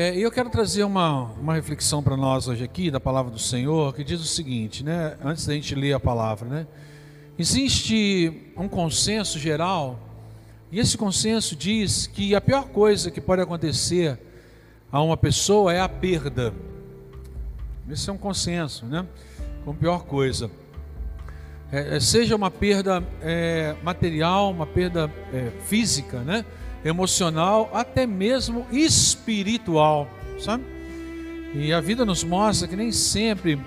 É, eu quero trazer uma, uma reflexão para nós hoje aqui da palavra do Senhor, que diz o seguinte, né? Antes da gente ler a palavra, né? Existe um consenso geral, e esse consenso diz que a pior coisa que pode acontecer a uma pessoa é a perda. Esse é um consenso, né? Como pior coisa. É, é, seja uma perda é, material, uma perda é, física, né? Emocional, até mesmo espiritual, sabe? E a vida nos mostra que nem sempre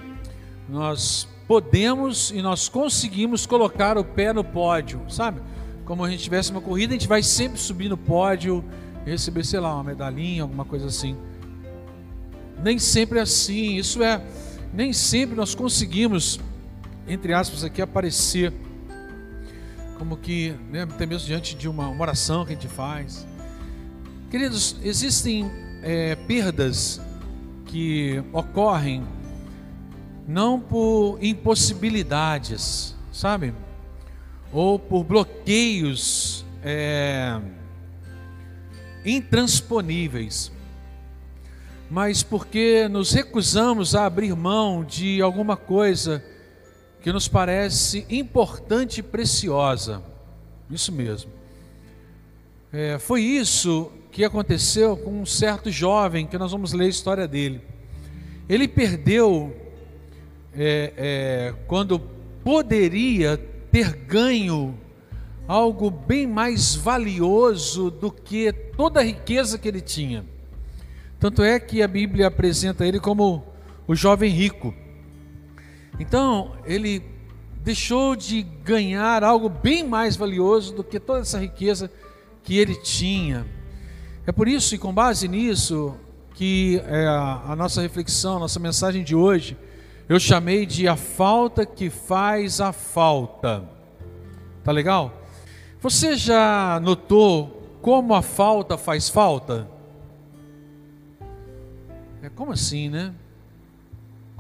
nós podemos e nós conseguimos colocar o pé no pódio, sabe? Como a gente tivesse uma corrida, a gente vai sempre subir no pódio receber, sei lá, uma medalhinha, alguma coisa assim. Nem sempre é assim, isso é, nem sempre nós conseguimos, entre aspas, aqui aparecer como que, né, até mesmo diante de uma, uma, oração que a gente faz. Queridos, existem é, perdas que ocorrem não por impossibilidades, sabe? Ou por bloqueios é, intransponíveis, mas porque nos recusamos a abrir mão de alguma coisa que nos parece importante e preciosa. Isso mesmo. É, foi isso que aconteceu com um certo jovem, que nós vamos ler a história dele. Ele perdeu é, é, quando poderia ter ganho algo bem mais valioso do que toda a riqueza que ele tinha. Tanto é que a Bíblia apresenta ele como o jovem rico. Então, ele deixou de ganhar algo bem mais valioso do que toda essa riqueza que ele tinha. É por isso e com base nisso que é a nossa reflexão, a nossa mensagem de hoje, eu chamei de a falta que faz a falta. Tá legal? Você já notou como a falta faz falta? É como assim, né?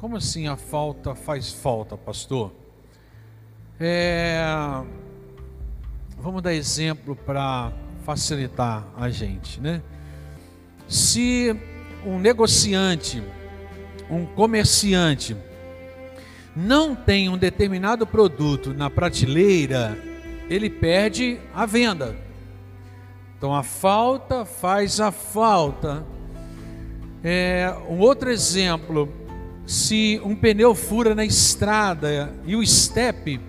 Como assim a falta faz falta, pastor? É, vamos dar exemplo para facilitar a gente, né? Se um negociante, um comerciante, não tem um determinado produto na prateleira, ele perde a venda. Então a falta faz a falta. É, um outro exemplo se um pneu fura na estrada e o step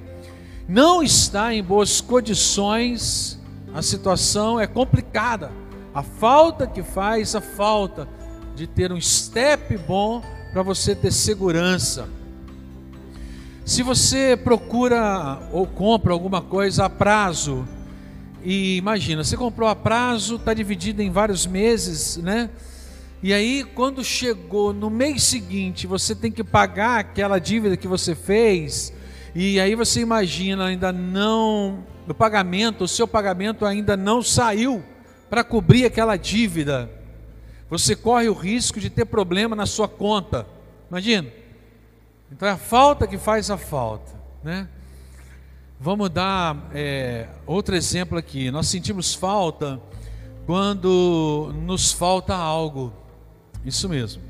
não está em boas condições, a situação é complicada. A falta que faz a falta de ter um step bom para você ter segurança. Se você procura ou compra alguma coisa a prazo, e imagina, você comprou a prazo, está dividido em vários meses, né? E aí, quando chegou no mês seguinte, você tem que pagar aquela dívida que você fez, e aí você imagina, ainda não, o pagamento, o seu pagamento ainda não saiu para cobrir aquela dívida. Você corre o risco de ter problema na sua conta. Imagina. Então é a falta que faz a falta, né? Vamos dar é, outro exemplo aqui. Nós sentimos falta quando nos falta algo. Isso mesmo.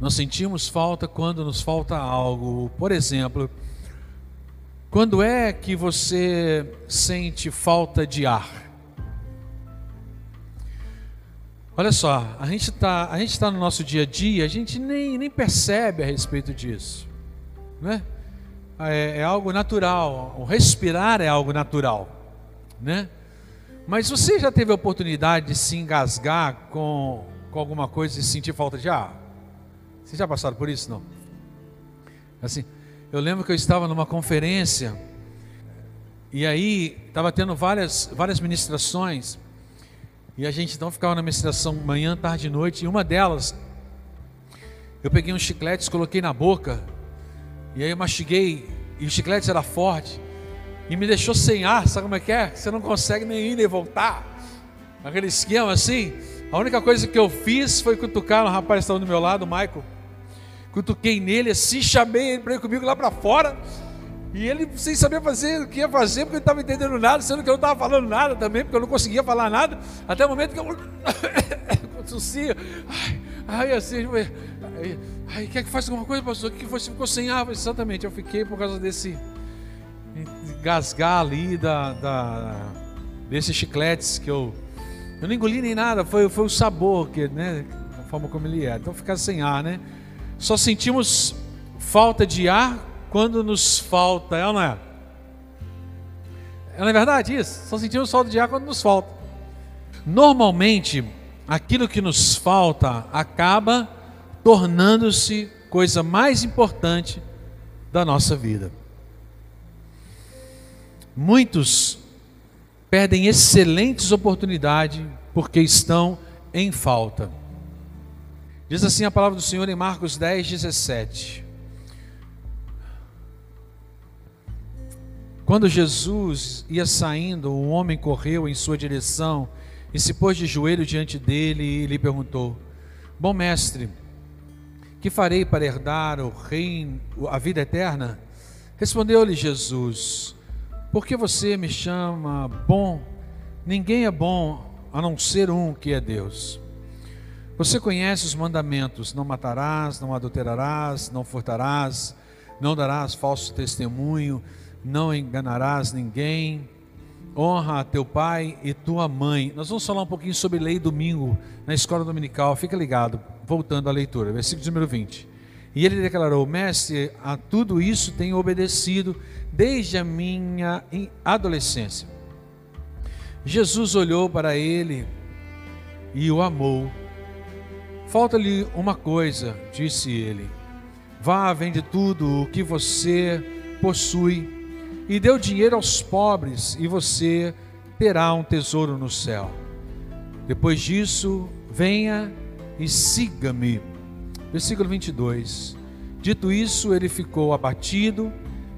Nós sentimos falta quando nos falta algo. Por exemplo, quando é que você sente falta de ar? Olha só, a gente está tá no nosso dia a dia, a gente nem, nem percebe a respeito disso, né? É, é algo natural, o respirar é algo natural, né? Mas você já teve a oportunidade de se engasgar com com alguma coisa e sentir falta de ar? Vocês já passaram por isso? Não? Assim, eu lembro que eu estava numa conferência e aí estava tendo várias, várias ministrações e a gente então ficava na ministração manhã, tarde e noite e uma delas eu peguei uns chicletes, coloquei na boca e aí eu mastiguei e o chiclete era forte e me deixou sem ar, sabe como é que é? Você não consegue nem ir nem voltar, aquele esquema assim. A única coisa que eu fiz foi cutucar o rapaz que estava do meu lado, o Michael. Cutuquei nele assim, chamei ele para ir comigo lá para fora. E ele sem saber fazer o que ia fazer, porque ele estava entendendo nada, sendo que eu não estava falando nada também, porque eu não conseguia falar nada, até o momento que eu tossia. Ai, assim, ai, ai, quer que faça alguma coisa, pastor? O que você ficou sem ar? Exatamente, eu fiquei por causa desse gasgar ali da, da desses chicletes que eu eu não engoli nem nada, foi, foi o sabor que, né, a forma como ele é. Então ficar sem ar, né? Só sentimos falta de ar quando nos falta, é ou não é? Não é verdade isso? Só sentimos falta de ar quando nos falta. Normalmente, aquilo que nos falta acaba tornando-se coisa mais importante da nossa vida. Muitos perdem excelentes oportunidades porque estão em falta. Diz assim a palavra do Senhor em Marcos 10, 17. Quando Jesus ia saindo, um homem correu em sua direção e se pôs de joelho diante dele e lhe perguntou: Bom mestre, que farei para herdar o reino, a vida eterna? Respondeu-lhe Jesus: Por que você me chama bom? Ninguém é bom a não ser um que é Deus. Você conhece os mandamentos: não matarás, não adulterarás, não furtarás, não darás falso testemunho, não enganarás ninguém honra a teu pai e tua mãe. Nós vamos falar um pouquinho sobre lei domingo na escola dominical. Fica ligado, voltando à leitura, versículo número 20. E ele declarou: Mestre, a tudo isso tenho obedecido desde a minha adolescência. Jesus olhou para ele e o amou. Falta-lhe uma coisa, disse ele. Vá, vende tudo o que você possui e deu dinheiro aos pobres, e você terá um tesouro no céu. Depois disso, venha e siga-me. Versículo 22. Dito isso, ele ficou abatido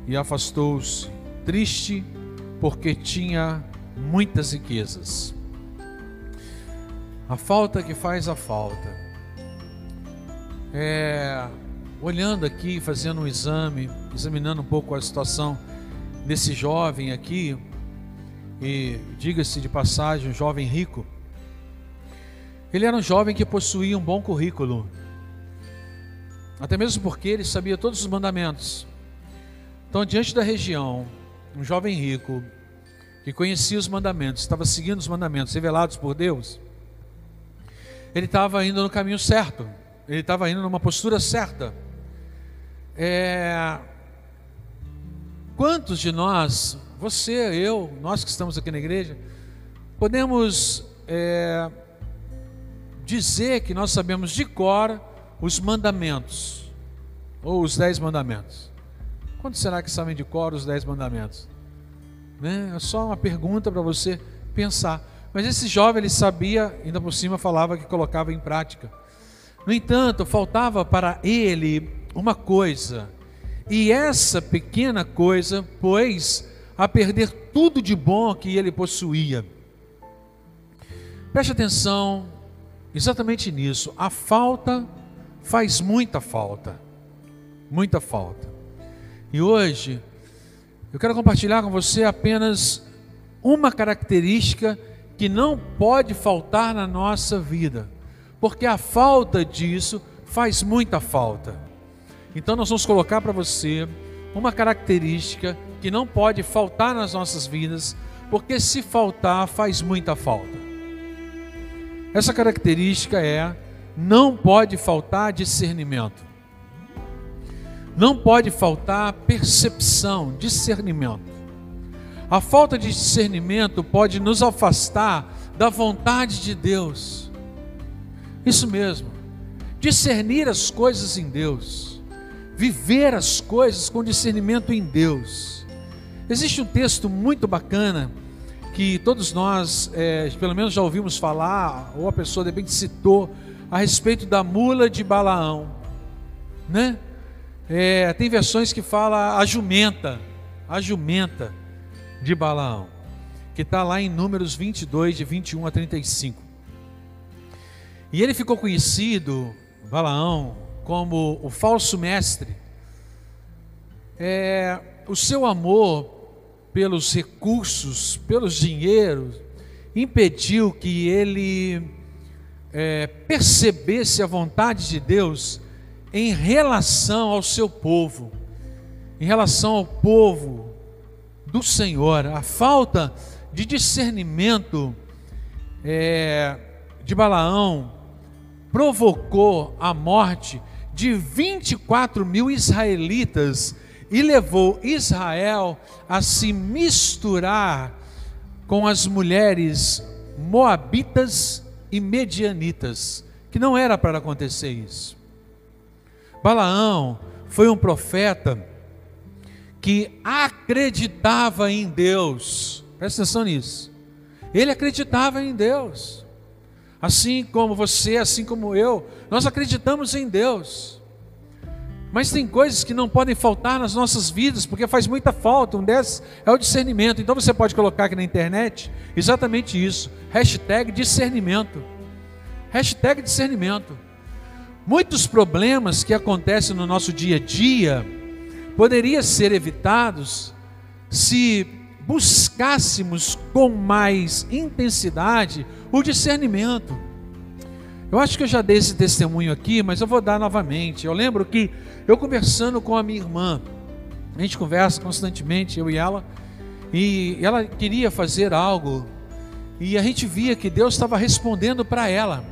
e afastou-se, triste, porque tinha muitas riquezas. A falta que faz a falta. É, olhando aqui, fazendo um exame, examinando um pouco a situação desse jovem aqui, e diga-se de passagem, um jovem rico. Ele era um jovem que possuía um bom currículo, até mesmo porque ele sabia todos os mandamentos. Então, diante da região, um jovem rico que conhecia os mandamentos, estava seguindo os mandamentos revelados por Deus, ele estava indo no caminho certo, ele estava indo numa postura certa. É, Quantos de nós, você, eu, nós que estamos aqui na igreja, podemos é, dizer que nós sabemos de cor os mandamentos, ou os dez mandamentos? Quantos será que sabem de cor os dez mandamentos? Né? É só uma pergunta para você pensar. Mas esse jovem, ele sabia, ainda por cima falava que colocava em prática. No entanto, faltava para ele uma coisa e essa pequena coisa pôs a perder tudo de bom que ele possuía. Preste atenção exatamente nisso. A falta faz muita falta. Muita falta. E hoje eu quero compartilhar com você apenas uma característica que não pode faltar na nossa vida, porque a falta disso faz muita falta. Então nós vamos colocar para você uma característica que não pode faltar nas nossas vidas, porque se faltar faz muita falta. Essa característica é não pode faltar discernimento. Não pode faltar percepção, discernimento. A falta de discernimento pode nos afastar da vontade de Deus. Isso mesmo. Discernir as coisas em Deus viver as coisas com discernimento em Deus. Existe um texto muito bacana que todos nós, é, pelo menos já ouvimos falar, ou a pessoa de repente citou, a respeito da mula de Balaão, né? É, tem versões que fala a jumenta, a jumenta de Balaão, que está lá em Números 22, de 21 a 35. E ele ficou conhecido, Balaão, como o falso mestre, é, o seu amor pelos recursos, pelos dinheiros, impediu que ele é, percebesse a vontade de Deus em relação ao seu povo, em relação ao povo do Senhor, a falta de discernimento é, de Balaão provocou a morte de 24 mil israelitas e levou Israel a se misturar com as mulheres moabitas e medianitas, que não era para acontecer isso. Balaão foi um profeta que acreditava em Deus, presta atenção nisso. Ele acreditava em Deus, assim como você, assim como eu, nós acreditamos em Deus. Mas tem coisas que não podem faltar nas nossas vidas, porque faz muita falta. Um desses é o discernimento. Então você pode colocar aqui na internet exatamente isso. Hashtag discernimento. Hashtag discernimento. Muitos problemas que acontecem no nosso dia a dia poderiam ser evitados se buscássemos com mais intensidade o discernimento. Eu acho que eu já dei esse testemunho aqui, mas eu vou dar novamente. Eu lembro que eu conversando com a minha irmã, a gente conversa constantemente, eu e ela, e ela queria fazer algo, e a gente via que Deus estava respondendo para ela.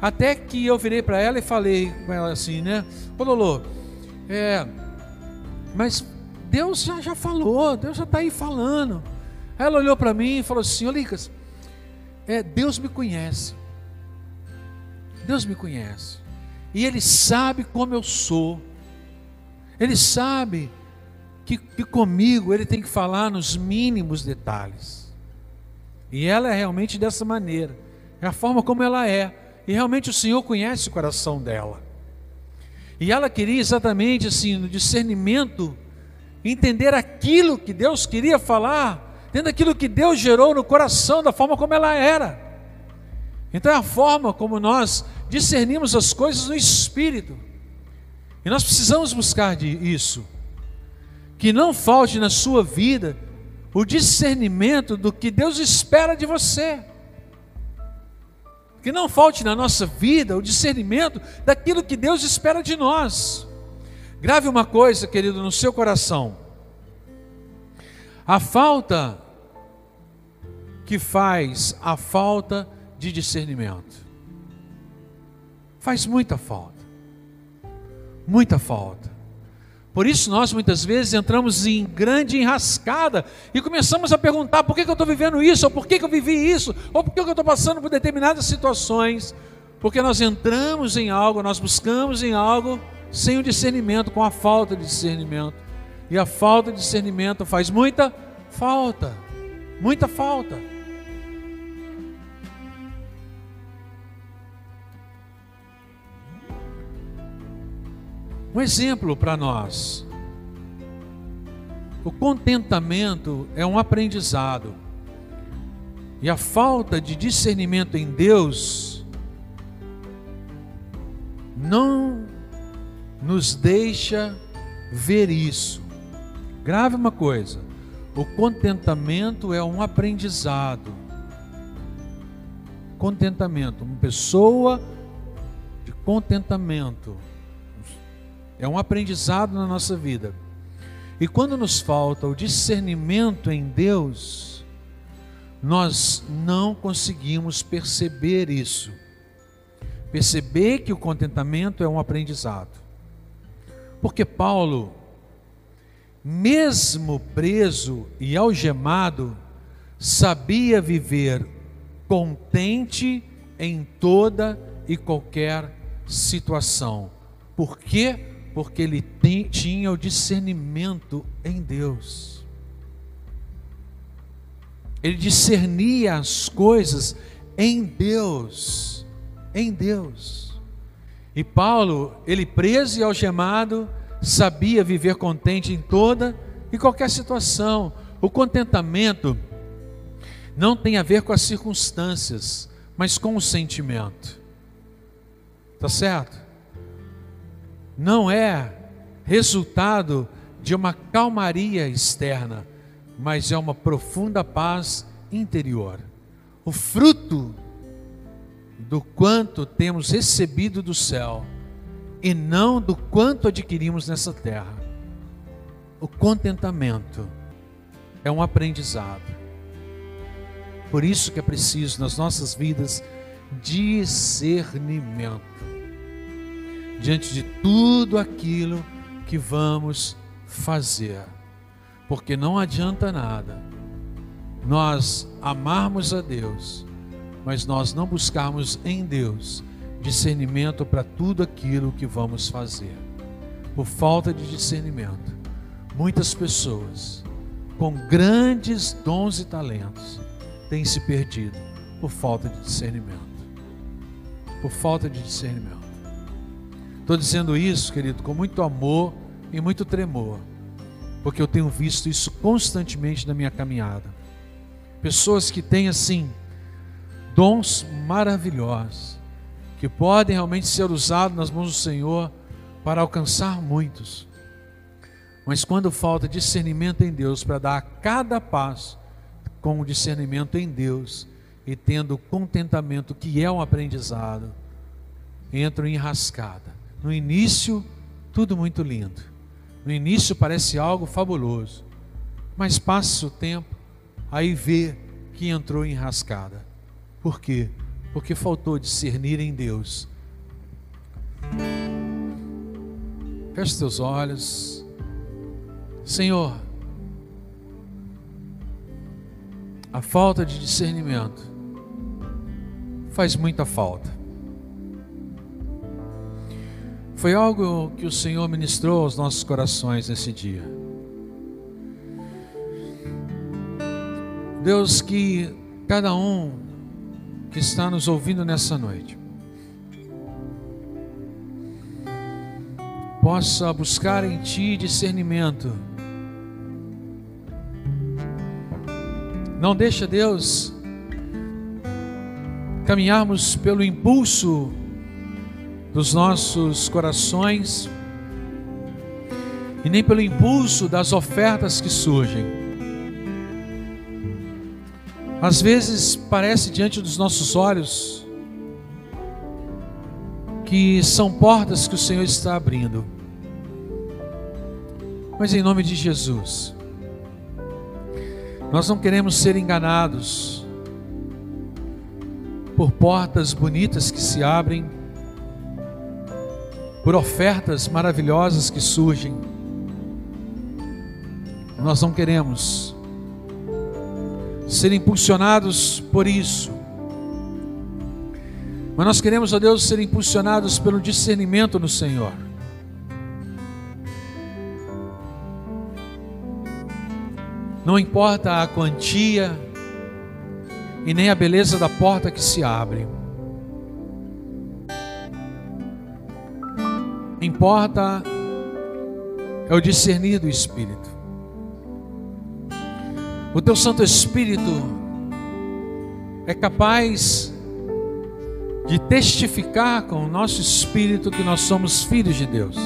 Até que eu virei para ela e falei com ela assim, né? Ô Lolo, é, mas Deus já, já falou, Deus já está aí falando. Ela olhou para mim e falou assim: Ô é, Deus me conhece. Deus me conhece. E Ele sabe como eu sou. Ele sabe que, que comigo Ele tem que falar nos mínimos detalhes. E ela é realmente dessa maneira. É a forma como ela é. E realmente o Senhor conhece o coração dela. E ela queria exatamente assim, no discernimento, entender aquilo que Deus queria falar, dentro daquilo que Deus gerou no coração, da forma como ela era. Então é a forma como nós discernimos as coisas no espírito. E nós precisamos buscar isso. Que não falte na sua vida o discernimento do que Deus espera de você. Que não falte na nossa vida o discernimento daquilo que Deus espera de nós. Grave uma coisa, querido, no seu coração. A falta que faz a falta de discernimento. Faz muita falta. Muita falta. Por isso nós muitas vezes entramos em grande enrascada e começamos a perguntar por que, eu estou vivendo isso, ou por que, que eu vivi isso, ou por que, que eu estou passando por determinadas situações. Porque nós entramos em algo, nós buscamos em algo sem o discernimento, com a falta de discernimento. E a falta de discernimento faz muita falta, muita falta. Um exemplo para nós. O contentamento é um aprendizado. E a falta de discernimento em Deus não nos deixa ver isso. Grave uma coisa: o contentamento é um aprendizado. Contentamento, uma pessoa de contentamento é um aprendizado na nossa vida. E quando nos falta o discernimento em Deus, nós não conseguimos perceber isso. Perceber que o contentamento é um aprendizado. Porque Paulo, mesmo preso e algemado, sabia viver contente em toda e qualquer situação. Por quê? Porque ele tem, tinha o discernimento em Deus. Ele discernia as coisas em Deus, em Deus. E Paulo, ele preso e algemado, sabia viver contente em toda e qualquer situação. O contentamento não tem a ver com as circunstâncias, mas com o sentimento. Tá certo? Não é resultado de uma calmaria externa, mas é uma profunda paz interior. O fruto do quanto temos recebido do céu e não do quanto adquirimos nessa terra. O contentamento é um aprendizado. Por isso que é preciso nas nossas vidas discernimento diante de tudo aquilo que vamos fazer. Porque não adianta nada nós amarmos a Deus, mas nós não buscarmos em Deus discernimento para tudo aquilo que vamos fazer. Por falta de discernimento, muitas pessoas com grandes dons e talentos têm se perdido por falta de discernimento. Por falta de discernimento. Estou dizendo isso, querido, com muito amor e muito tremor, porque eu tenho visto isso constantemente na minha caminhada. Pessoas que têm assim dons maravilhosos, que podem realmente ser usados nas mãos do Senhor para alcançar muitos. Mas quando falta discernimento em Deus para dar a cada passo com o discernimento em Deus e tendo contentamento que é um aprendizado, entram em rascada. No início, tudo muito lindo. No início parece algo fabuloso, mas passa o tempo, aí vê que entrou em rascada. Por quê? Porque faltou discernir em Deus. Feche teus olhos. Senhor, a falta de discernimento faz muita falta. Foi algo que o Senhor ministrou aos nossos corações nesse dia. Deus, que cada um que está nos ouvindo nessa noite possa buscar em Ti discernimento. Não deixa Deus caminharmos pelo impulso dos nossos corações e nem pelo impulso das ofertas que surgem. Às vezes parece diante dos nossos olhos que são portas que o Senhor está abrindo. Mas em nome de Jesus, nós não queremos ser enganados por portas bonitas que se abrem por ofertas maravilhosas que surgem. Nós não queremos ser impulsionados por isso. Mas nós queremos, ó Deus, ser impulsionados pelo discernimento no Senhor. Não importa a quantia e nem a beleza da porta que se abre. Importa é o discernir do Espírito. O teu Santo Espírito é capaz de testificar com o nosso espírito que nós somos filhos de Deus.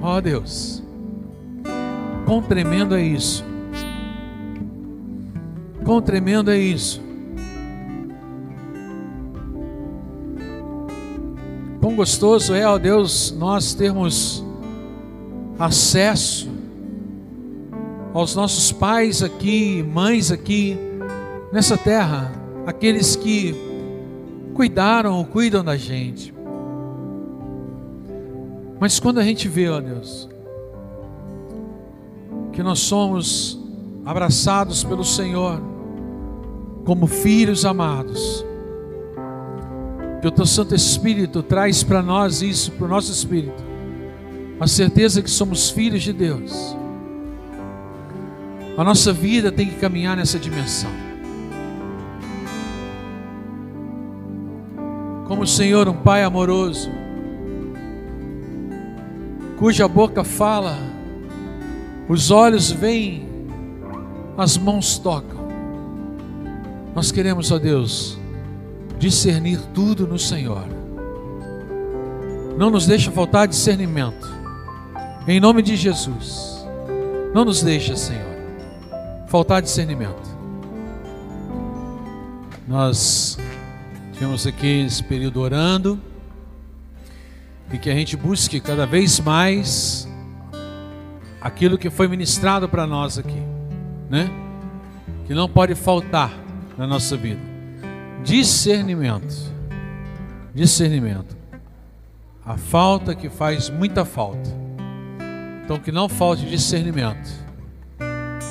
Ó oh, Deus, quão tremendo é isso, quão tremendo é isso. Quão gostoso é, ó Deus, nós termos acesso aos nossos pais aqui, mães aqui, nessa terra, aqueles que cuidaram ou cuidam da gente. Mas quando a gente vê, ó Deus, que nós somos abraçados pelo Senhor como filhos amados, que o teu Santo Espírito traz para nós isso, para o nosso espírito, a certeza que somos filhos de Deus. A nossa vida tem que caminhar nessa dimensão. Como o Senhor, um Pai amoroso, cuja boca fala, os olhos veem, as mãos tocam. Nós queremos, ó Deus, discernir tudo no Senhor. Não nos deixa faltar discernimento. Em nome de Jesus. Não nos deixa, Senhor. faltar discernimento. Nós tivemos aqui esse período orando e que a gente busque cada vez mais aquilo que foi ministrado para nós aqui, né? Que não pode faltar na nossa vida. Discernimento. Discernimento. A falta que faz muita falta. Então que não falte discernimento.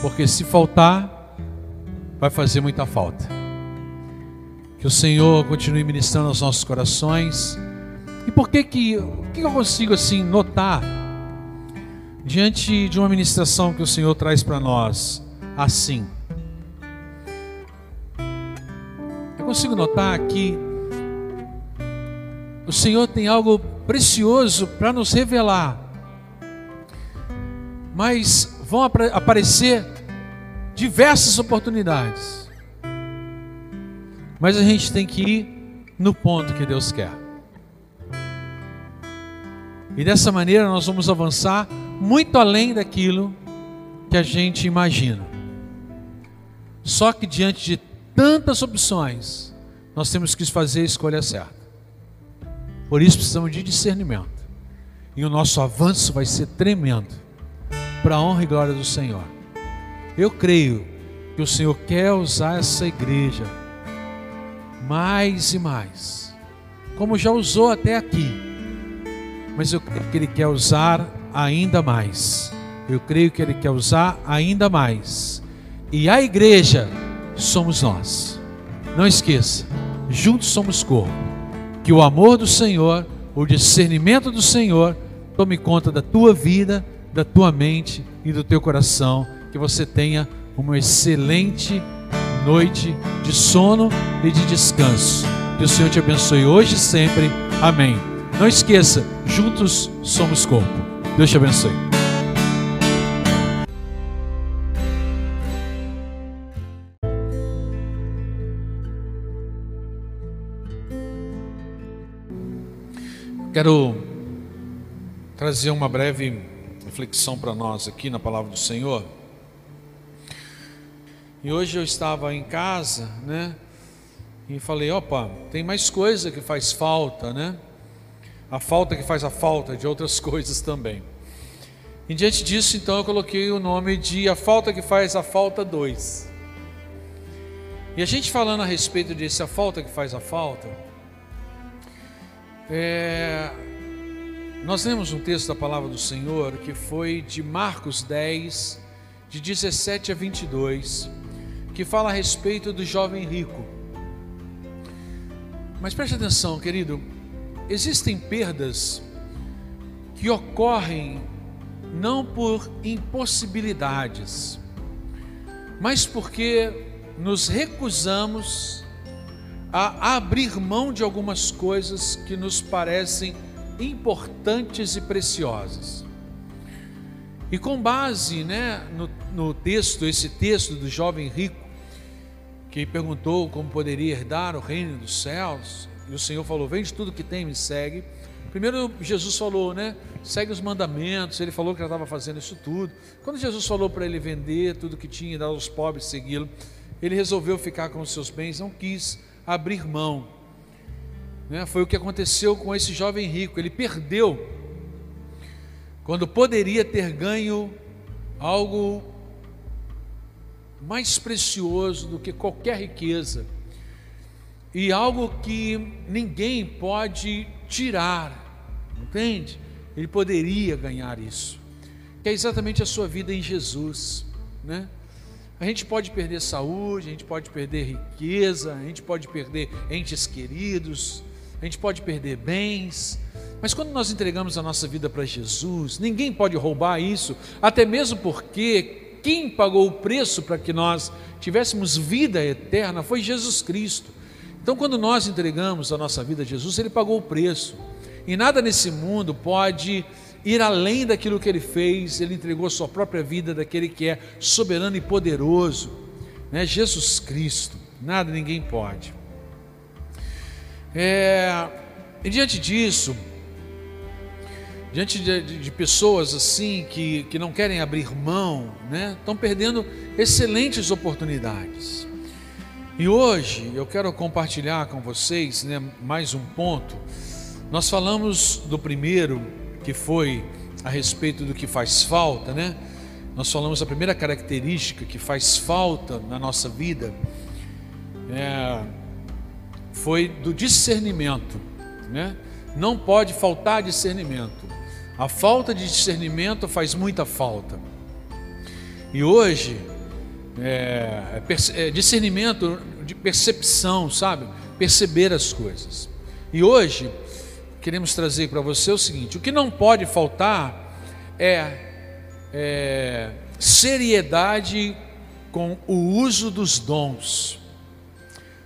Porque se faltar, vai fazer muita falta. Que o Senhor continue ministrando aos nossos corações. E por que que, que eu consigo assim notar diante de uma ministração que o Senhor traz para nós assim? Consigo notar que o Senhor tem algo precioso para nos revelar. Mas vão aparecer diversas oportunidades. Mas a gente tem que ir no ponto que Deus quer. E dessa maneira nós vamos avançar muito além daquilo que a gente imagina. Só que diante de tantas opções, nós temos que fazer a escolha certa. Por isso precisamos de discernimento. E o nosso avanço vai ser tremendo para a honra e glória do Senhor. Eu creio que o Senhor quer usar essa igreja mais e mais, como já usou até aqui, mas eu creio que Ele quer usar ainda mais. Eu creio que Ele quer usar ainda mais. E a igreja somos nós. Não esqueça, juntos somos corpo. Que o amor do Senhor, o discernimento do Senhor, tome conta da tua vida, da tua mente e do teu coração. Que você tenha uma excelente noite de sono e de descanso. Que o Senhor te abençoe hoje e sempre. Amém. Não esqueça, juntos somos corpo. Deus te abençoe. Quero trazer uma breve reflexão para nós aqui na palavra do Senhor. E hoje eu estava em casa, né? E falei, opa, tem mais coisa que faz falta, né? A falta que faz a falta de outras coisas também. E diante disso, então, eu coloquei o nome de A Falta que Faz a Falta 2. E a gente falando a respeito desse A Falta que Faz a Falta, é, nós lemos um texto da palavra do Senhor que foi de Marcos 10, de 17 a 22 que fala a respeito do jovem rico. Mas preste atenção, querido, existem perdas que ocorrem não por impossibilidades, mas porque nos recusamos a abrir mão de algumas coisas que nos parecem importantes e preciosas. E com base né, no, no texto, esse texto do jovem rico, que perguntou como poderia herdar o reino dos céus, e o Senhor falou: Vende tudo que tem, me segue. Primeiro Jesus falou, né? Segue os mandamentos. Ele falou que já estava fazendo isso tudo. Quando Jesus falou para ele vender tudo que tinha e dar aos pobres, segui-lo, ele resolveu ficar com os seus bens, não quis abrir mão. Né? Foi o que aconteceu com esse jovem rico. Ele perdeu quando poderia ter ganho algo mais precioso do que qualquer riqueza e algo que ninguém pode tirar, entende? Ele poderia ganhar isso, que é exatamente a sua vida em Jesus, né? A gente pode perder saúde, a gente pode perder riqueza, a gente pode perder entes queridos, a gente pode perder bens, mas quando nós entregamos a nossa vida para Jesus, ninguém pode roubar isso, até mesmo porque quem pagou o preço para que nós tivéssemos vida eterna foi Jesus Cristo. Então, quando nós entregamos a nossa vida a Jesus, Ele pagou o preço. E nada nesse mundo pode ir além daquilo que Ele fez. Ele entregou sua própria vida daquele que é soberano e poderoso, né? Jesus Cristo. Nada, ninguém pode. É, e diante disso, diante de, de, de, pessoas assim que, que não querem abrir mão, né? estão perdendo excelentes oportunidades. E hoje eu quero compartilhar com vocês né, mais um ponto. Nós falamos do primeiro, que foi a respeito do que faz falta, né? Nós falamos a primeira característica que faz falta na nossa vida é, foi do discernimento, né? Não pode faltar discernimento. A falta de discernimento faz muita falta. E hoje, é, é, é discernimento de percepção, sabe? Perceber as coisas. E hoje, queremos trazer para você o seguinte: o que não pode faltar é, é seriedade com o uso dos dons,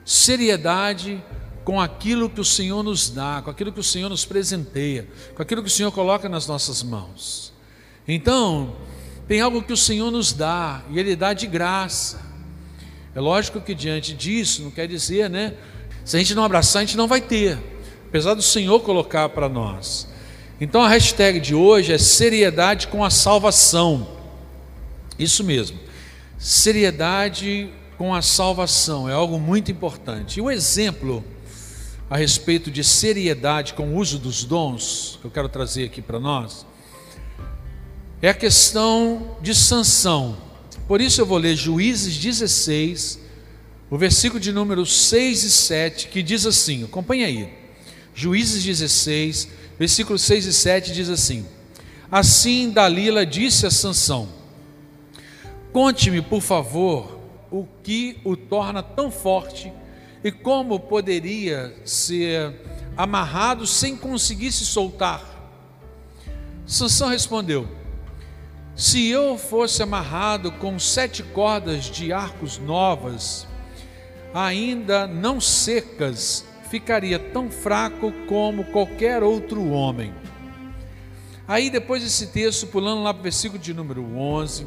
seriedade com aquilo que o Senhor nos dá, com aquilo que o Senhor nos presenteia, com aquilo que o Senhor coloca nas nossas mãos. Então, tem algo que o Senhor nos dá e Ele dá de graça. É lógico que diante disso, não quer dizer, né? Se a gente não abraçar, a gente não vai ter, apesar do Senhor colocar para nós. Então a hashtag de hoje é seriedade com a salvação. Isso mesmo, seriedade com a salvação é algo muito importante. E o exemplo a respeito de seriedade com o uso dos dons, que eu quero trazer aqui para nós, é a questão de sanção. Por isso eu vou ler Juízes 16, o versículo de número 6 e 7, que diz assim: acompanha aí. Juízes 16, versículo 6 e 7 diz assim: Assim Dalila disse a Sansão: Conte-me, por favor, o que o torna tão forte e como poderia ser amarrado sem conseguir se soltar? Sansão respondeu: Se eu fosse amarrado com sete cordas de arcos novas, ainda não secas, ficaria tão fraco como qualquer outro homem. Aí, depois desse texto, pulando lá para o versículo de número 11,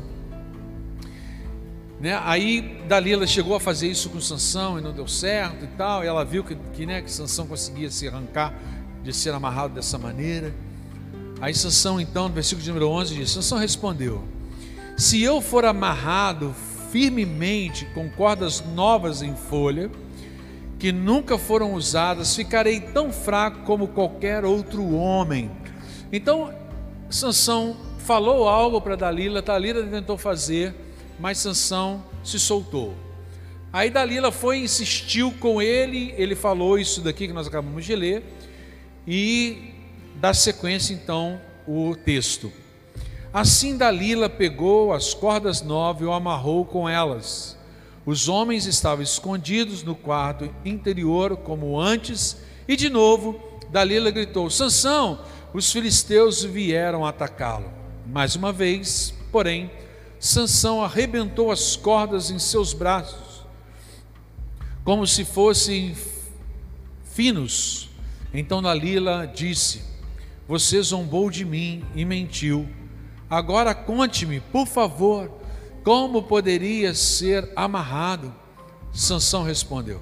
né? Aí Dalila chegou a fazer isso com Sansão e não deu certo e tal. E ela viu que, que, né, que Sansão conseguia se arrancar de ser amarrado dessa maneira. Aí Sansão, então, no versículo de número 11, diz: Sansão respondeu: Se eu for amarrado firmemente com cordas novas em folha, que nunca foram usadas, ficarei tão fraco como qualquer outro homem. Então, Sansão falou algo para Dalila, Dalila tentou fazer, mas Sansão se soltou. Aí Dalila foi insistiu com ele, ele falou isso daqui que nós acabamos de ler e dá sequência então o texto. Assim Dalila pegou as cordas novas e o amarrou com elas. Os homens estavam escondidos no quarto interior como antes, e de novo Dalila gritou: Sansão, os filisteus vieram atacá-lo. Mais uma vez, porém, Sansão arrebentou as cordas em seus braços, como se fossem finos. Então Dalila disse: Você zombou de mim e mentiu. Agora conte-me, por favor, como poderia ser amarrado? Sansão respondeu: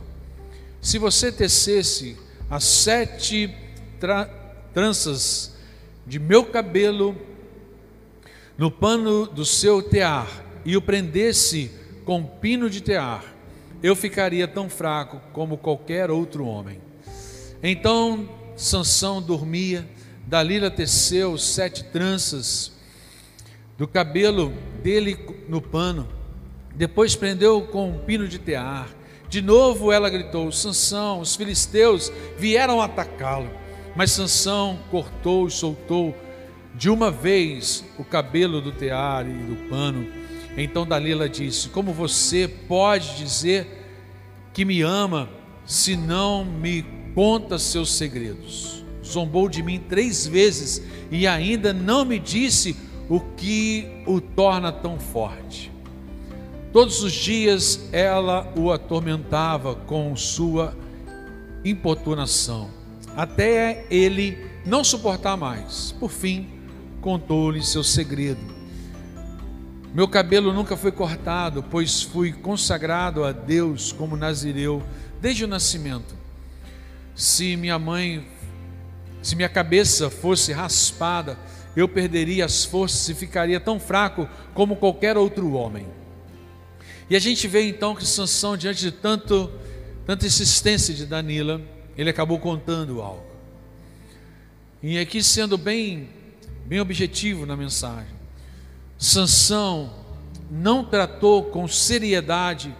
Se você tecesse as sete tra tranças de meu cabelo no pano do seu tear e o prendesse com pino de tear, eu ficaria tão fraco como qualquer outro homem. Então Sansão dormia, Dalila teceu sete tranças do cabelo dele no pano, depois prendeu com um pino de tear. De novo ela gritou: Sansão, os filisteus vieram atacá-lo. Mas Sansão cortou e soltou de uma vez o cabelo do tear e do pano. Então Dalila disse: Como você pode dizer que me ama se não me conta seus segredos? Zombou de mim três vezes e ainda não me disse o que o torna tão forte. Todos os dias ela o atormentava com sua importunação, até ele não suportar mais. Por fim, contou-lhe seu segredo. Meu cabelo nunca foi cortado, pois fui consagrado a Deus como nazireu desde o nascimento. Se minha mãe Se minha cabeça fosse raspada, eu perderia as forças e ficaria tão fraco como qualquer outro homem. E a gente vê então que Sansão, diante de tanto, tanta insistência de Danila, ele acabou contando algo. E aqui sendo bem, bem objetivo na mensagem, Sansão não tratou com seriedade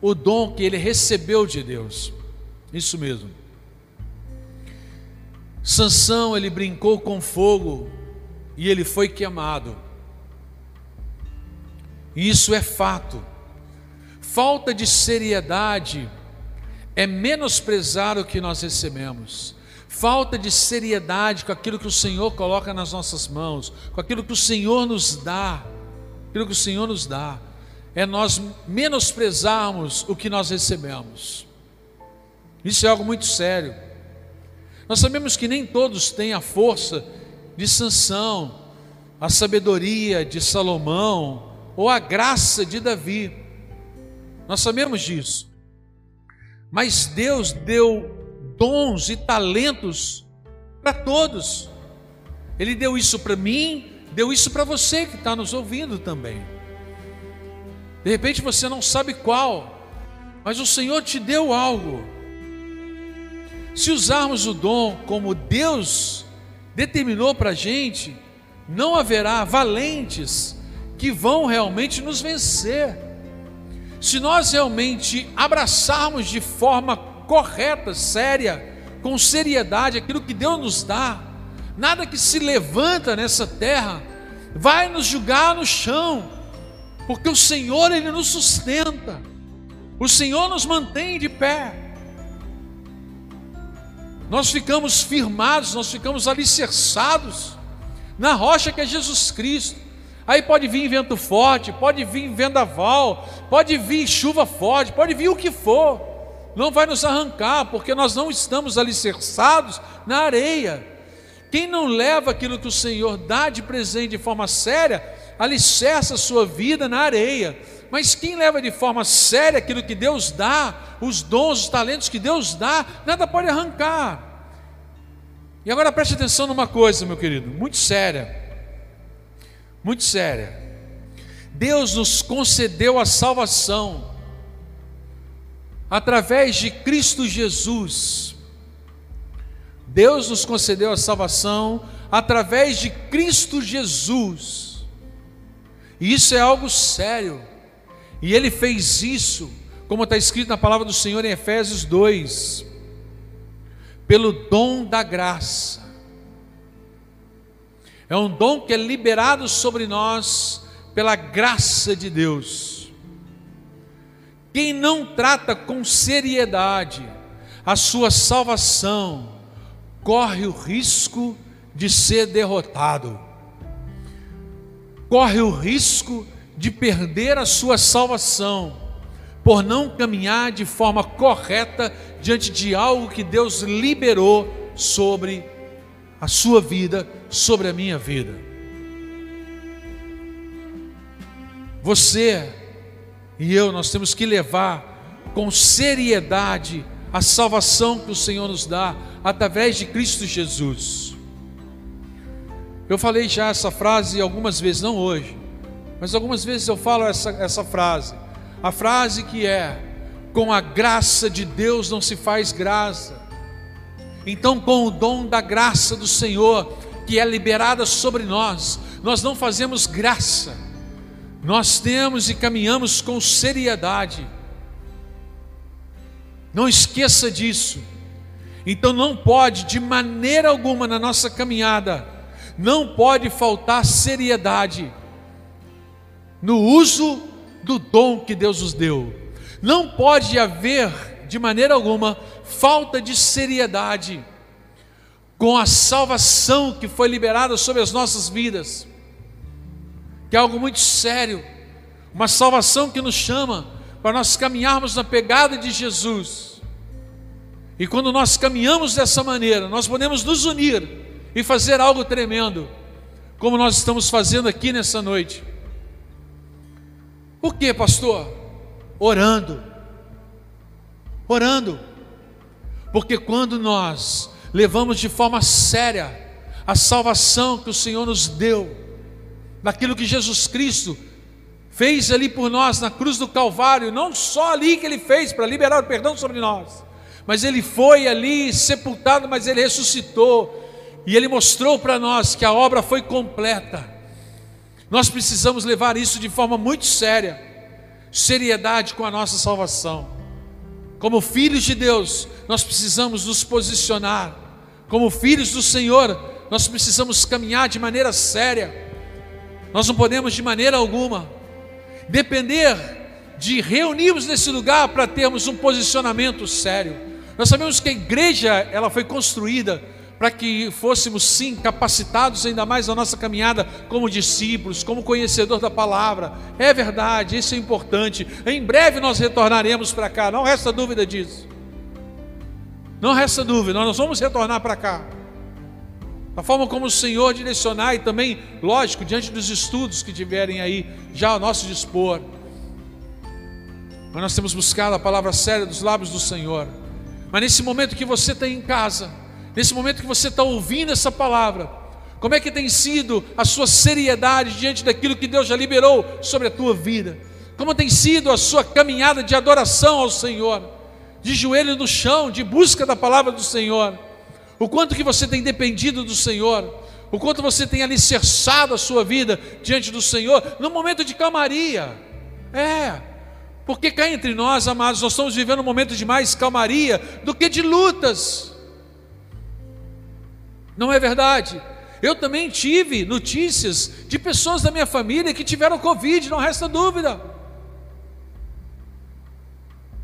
o dom que ele recebeu de Deus. Isso mesmo. Sansão ele brincou com fogo e ele foi queimado. Isso é fato. Falta de seriedade é menosprezar o que nós recebemos. Falta de seriedade com aquilo que o Senhor coloca nas nossas mãos, com aquilo que o Senhor nos dá, aquilo que o Senhor nos dá, é nós menosprezarmos o que nós recebemos. Isso é algo muito sério. Nós sabemos que nem todos têm a força de Sansão, a sabedoria de Salomão ou a graça de Davi. Nós sabemos disso. Mas Deus deu dons e talentos para todos. Ele deu isso para mim, deu isso para você que está nos ouvindo também. De repente você não sabe qual, mas o Senhor te deu algo. Se usarmos o dom como Deus determinou para a gente, não haverá valentes que vão realmente nos vencer. Se nós realmente abraçarmos de forma correta, séria, com seriedade aquilo que Deus nos dá, nada que se levanta nessa terra vai nos julgar no chão, porque o Senhor ele nos sustenta. O Senhor nos mantém de pé nós ficamos firmados, nós ficamos alicerçados na rocha que é Jesus Cristo. Aí pode vir vento forte, pode vir vendaval, pode vir chuva forte, pode vir o que for, não vai nos arrancar, porque nós não estamos alicerçados na areia. Quem não leva aquilo que o Senhor dá de presente de forma séria, alicerça a sua vida na areia. Mas quem leva de forma séria aquilo que Deus dá, os dons, os talentos que Deus dá, nada pode arrancar. E agora preste atenção numa coisa, meu querido, muito séria. Muito séria. Deus nos concedeu a salvação através de Cristo Jesus. Deus nos concedeu a salvação através de Cristo Jesus. E isso é algo sério. E ele fez isso, como está escrito na palavra do Senhor em Efésios 2, pelo dom da graça. É um dom que é liberado sobre nós pela graça de Deus. Quem não trata com seriedade a sua salvação, corre o risco de ser derrotado, corre o risco de perder a sua salvação por não caminhar de forma correta diante de algo que Deus liberou sobre a sua vida, sobre a minha vida. Você e eu, nós temos que levar com seriedade a salvação que o Senhor nos dá através de Cristo Jesus. Eu falei já essa frase algumas vezes, não hoje, mas algumas vezes eu falo essa, essa frase, a frase que é: com a graça de Deus não se faz graça. Então, com o dom da graça do Senhor, que é liberada sobre nós, nós não fazemos graça, nós temos e caminhamos com seriedade. Não esqueça disso. Então, não pode, de maneira alguma, na nossa caminhada, não pode faltar seriedade no uso do dom que Deus nos deu. Não pode haver, de maneira alguma, falta de seriedade com a salvação que foi liberada sobre as nossas vidas, que é algo muito sério, uma salvação que nos chama para nós caminharmos na pegada de Jesus. E quando nós caminhamos dessa maneira, nós podemos nos unir e fazer algo tremendo, como nós estamos fazendo aqui nessa noite. Por quê, pastor? Orando. Orando. Porque quando nós levamos de forma séria a salvação que o Senhor nos deu, daquilo que Jesus Cristo fez ali por nós na cruz do Calvário, não só ali que ele fez para liberar o perdão sobre nós, mas ele foi ali sepultado, mas ele ressuscitou, e ele mostrou para nós que a obra foi completa. Nós precisamos levar isso de forma muito séria, seriedade com a nossa salvação. Como filhos de Deus, nós precisamos nos posicionar. Como filhos do Senhor, nós precisamos caminhar de maneira séria. Nós não podemos de maneira alguma depender de reunirmos nesse lugar para termos um posicionamento sério. Nós sabemos que a igreja ela foi construída para que fôssemos sim capacitados ainda mais na nossa caminhada como discípulos, como conhecedor da palavra. É verdade, isso é importante. Em breve nós retornaremos para cá, não resta dúvida disso. Não resta dúvida, nós vamos retornar para cá. Da forma como o Senhor direcionar e também, lógico, diante dos estudos que tiverem aí já ao nosso dispor. Mas nós temos buscado a palavra séria dos lábios do Senhor. Mas nesse momento que você está em casa, nesse momento que você está ouvindo essa palavra, como é que tem sido a sua seriedade diante daquilo que Deus já liberou sobre a tua vida? Como tem sido a sua caminhada de adoração ao Senhor, de joelho no chão, de busca da palavra do Senhor? O quanto que você tem dependido do Senhor, o quanto você tem alicerçado a sua vida diante do Senhor, no momento de calmaria. É, porque cá entre nós, amados, nós estamos vivendo um momento de mais calmaria do que de lutas. Não é verdade? Eu também tive notícias de pessoas da minha família que tiveram Covid, não resta dúvida.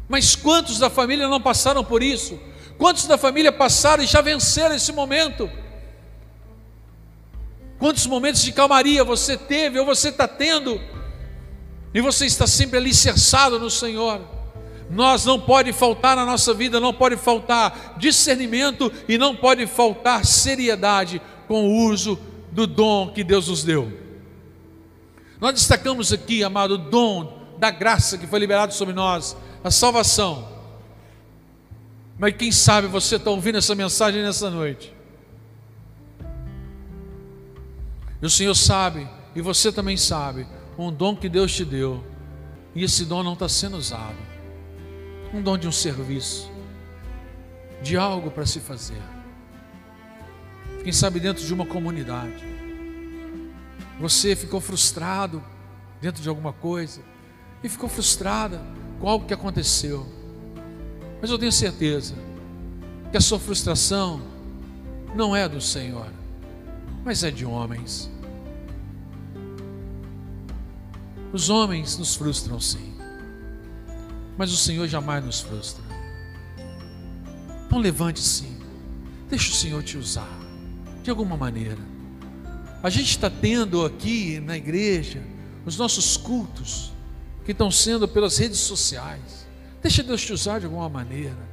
Mas quantos da família não passaram por isso? Quantos da família passaram e já venceram esse momento? Quantos momentos de calmaria você teve ou você está tendo? e você está sempre alicerçado no Senhor. Nós não pode faltar na nossa vida, não pode faltar discernimento e não pode faltar seriedade com o uso do dom que Deus nos deu. Nós destacamos aqui, amado, o dom da graça que foi liberado sobre nós, a salvação. Mas quem sabe você está ouvindo essa mensagem nessa noite. E o Senhor sabe, e você também sabe, um dom que Deus te deu, e esse dom não está sendo usado. Um dom de um serviço, de algo para se fazer. Quem sabe dentro de uma comunidade. Você ficou frustrado dentro de alguma coisa, e ficou frustrada com algo que aconteceu. Mas eu tenho certeza que a sua frustração não é do Senhor, mas é de homens. Os homens nos frustram sim, mas o Senhor jamais nos frustra. Então levante sim, deixa o Senhor te usar, de alguma maneira. A gente está tendo aqui na igreja os nossos cultos, que estão sendo pelas redes sociais. Deixa Deus te usar de alguma maneira.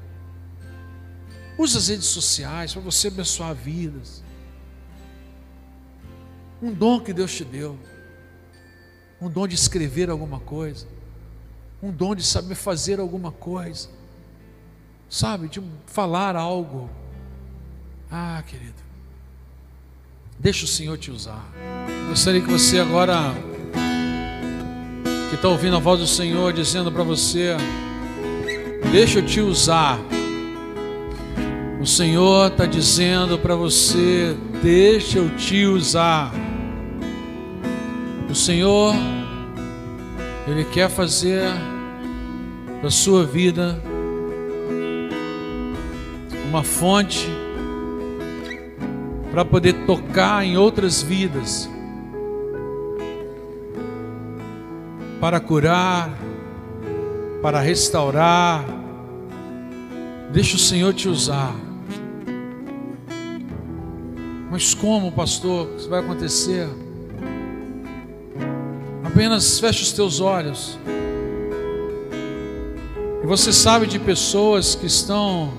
Use as redes sociais para você abençoar vidas. Um dom que Deus te deu um dom de escrever alguma coisa, um dom de saber fazer alguma coisa, sabe, de falar algo. Ah, querido, deixa o Senhor te usar. Gostaria que você agora, que está ouvindo a voz do Senhor dizendo para você, deixa eu te usar. O Senhor está dizendo para você, deixa eu te usar. O Senhor, Ele quer fazer da sua vida uma fonte para poder tocar em outras vidas, para curar, para restaurar. Deixa o Senhor te usar. Mas como, pastor, isso vai acontecer? Apenas feche os teus olhos. E você sabe de pessoas que estão